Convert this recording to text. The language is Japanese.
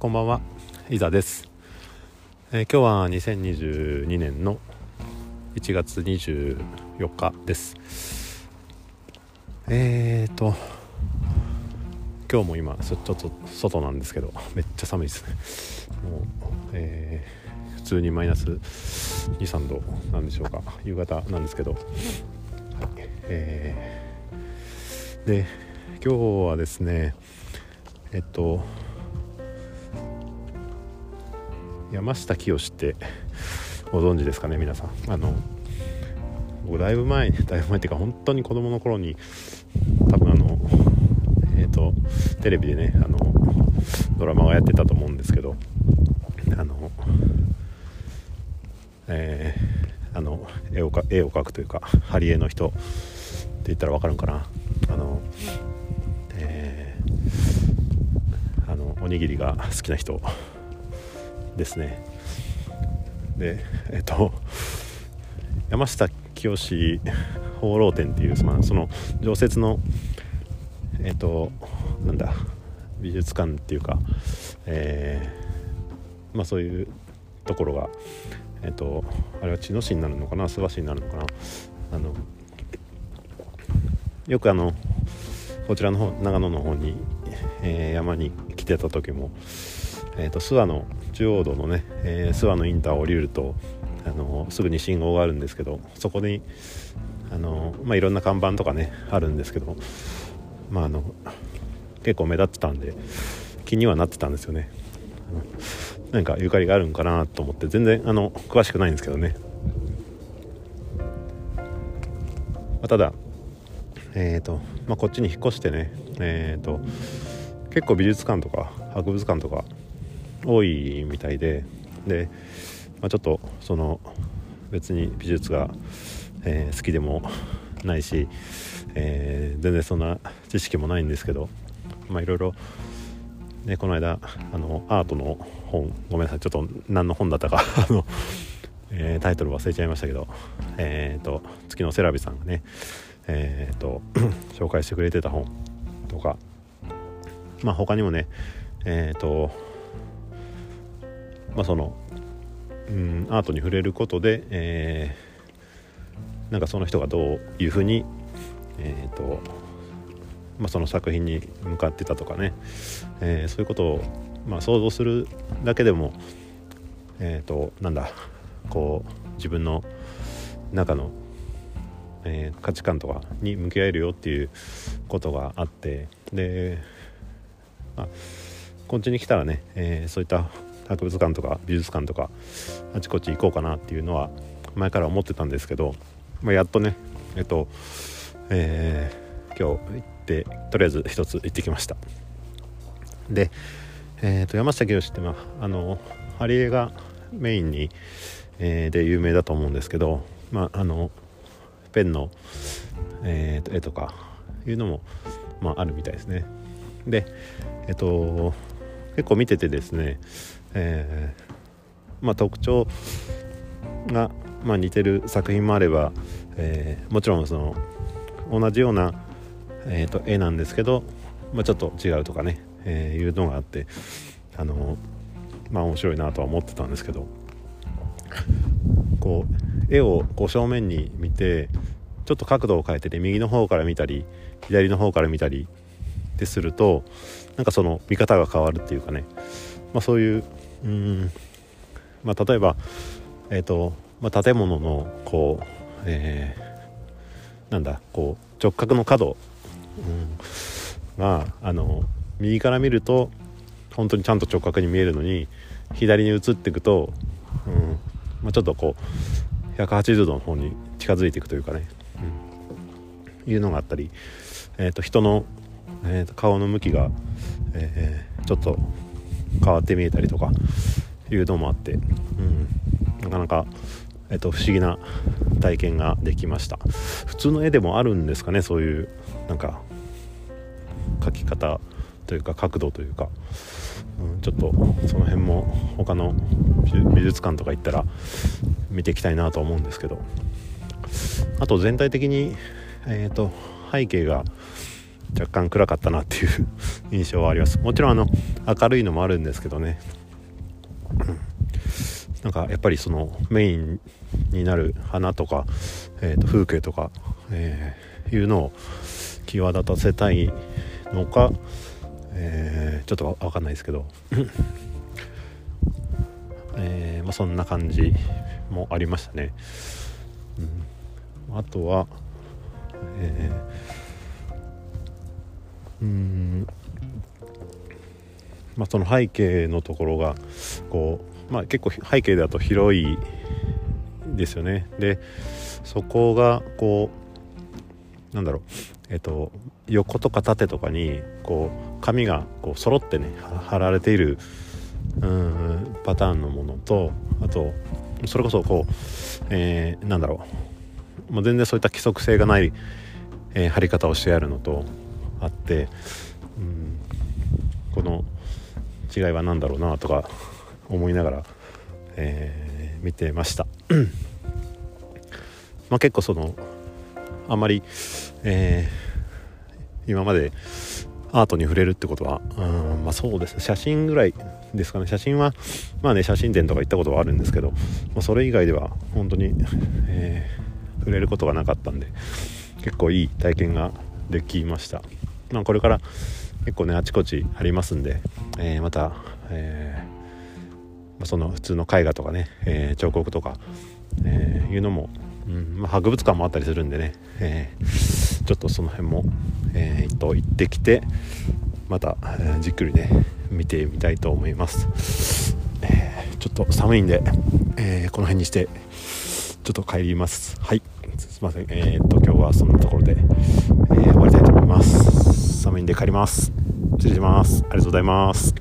こんばんは、伊沢です、えー、今日は2022年の1月24日です。えーと今日も今ちょっと外なんですけどめっちゃ寒いですね。もう、えー、普通にマイナス23度なんでしょうか。夕方なんですけど、はい。えー、で今日はですねえっと山下清ってご存知ですかね皆さん。あの僕だいぶ前 だいぶ前っていうか本当に子供の頃に多分あのえっ、ー、とテレビでねあのドラマがやってたと思うんですけどあのえー、あの絵をか絵を描くというか貼り絵の人って言ったら分かるんかな。あのえー、あのおにぎりが好きな人ですね。でえっと山下清放浪展っていう、まあ、その常設のえっとなんだ美術館っていうか、えー、まあそういうところがえっとあれは茅野市になるのかな諏訪市になるのかな。あのよくあのこちらの方長野の方に、えー、山に来てた時も、えーと諏訪の中央道のね、えー、諏訪のインターを降りるとあのすぐに信号があるんですけどそこにあの、まあ、いろんな看板とかねあるんですけど、まあ、あの結構目立ってたんで気にはなってたんですよね。なんかゆかりがあるんかなと思って全然あの詳しくないんですけどね、まあ、ただえっ、ー、と、まあ、こっちに引っ越してねえっ、ー、と結構美術館とか博物館とか多いみたいでで、まあ、ちょっとその別に美術が、えー、好きでもないし、えー、全然そんな知識もないんですけどまあいろいろ、ね、この間あのアートの本ごめんなさいちょっと何の本だったか あの、えー、タイトル忘れちゃいましたけどえ、ー、と月のセラビさんがねえっ、と 紹介してくれてた本とかまあ他にもねえっ、とまあ、そのうんアートに触れることで、えー、なんかその人がどういうふうに、えーとまあ、その作品に向かってたとかね、えー、そういうことを、まあ、想像するだけでも、えーと、なんだこう自分の中の、えー、価値観とかに向き合えるよっていうことがあって。で、まあ、こっちに来たらね、えー、そういった博物館とか美術館とかあちこち行こうかなっていうのは前から思ってたんですけど、まあ、やっとねえっと、えー、今日行ってとりあえず一つ行ってきました。で、えー、と山下清って、まあ、あの貼り絵がメインに、えー、で有名だと思うんですけど、まあ、あのペンの、えー、と絵とかいうのも、まあ、あるみたいですね。でえっと結構見ててですねえー、まあ、特徴が、まあ、似てる作品もあれば、えー、もちろんその同じような、えーと、絵なんですけど、まあ、ちょっと違うとかね、えー、いうのがあってあのまあ面白いなとは思ってたんですけどこう絵をこう正面に見てちょっと角度を変えてね右の方から見たり左の方から見たりってするとなんかその見方が変わるっていうかね、まあ、そういううん、まあ、例えば、えーとまあ、建物のこう、えー、なんだこう直角の角、うん、があの右から見ると本当にちゃんと直角に見えるのに左に移っていくと、うんまあ、ちょっとこう180度の方に近づいていくというかね、うん、いうのがあったり、えーと、人の、えーと顔の向きが、えー、ちょっと変わって見えたりとかいうのもあって、うん、なかなか、えっと、不思議な体験ができました。普通の絵でもあるんですかねそういうなんか描き方というか角度というか、うん、ちょっとその辺も他の美術館とか行ったら見ていきたいなと思うんですけど。あと全体的に、えーと、背景が若干暗かったなっていう 印象はあります。もちろんあの明るいのもあるんですけどね、なんかやっぱりそのメインになる花とか、えー、と風景とか、えー、いうのを際立たせたいのか、えー、ちょっと分かんないですけど、えーまあ、そんな感じもありましたね。うん、あとは、えー、まあ、その背景のところがこう、まあ、結構背景だと広いですよね。でそこがこうなんだろう。えっと横とか縦とかにこう紙がこう揃ってね貼られているうんパターンのものとあとそれこそこう、えー、なんだろう。もう全然そういった規則性がない、えー、貼り方をしてあるのとあってうんこの違いは何だろうなとか思いながら、えー、見てました。まあ結構そのあんまり、えー、今までアートに触れるってことはうんまあそうです。ね写真ぐらいですかね。写真はまあね写真展とか行ったことはあるんですけど、まあ、それ以外では本当に、えー、触れることがなかったんで結構いい体験ができました、まあ、これから結構ねあちこちありますんで、えー、また、えー、その普通の絵画とかね、えー、彫刻とか、えいうのも、うんまあ、博物館もあったりするんでね、えちょっとその辺も、えー、と行ってきてまた、えじっくりね見てみたいと思います、えちょっと寒いんで、えこの辺にしてちょっと帰ります。はい。すいません。えー、っと今日はそんなところで、え終わりたいと思います。寒いんで帰ります。失礼します。ありがとうございます。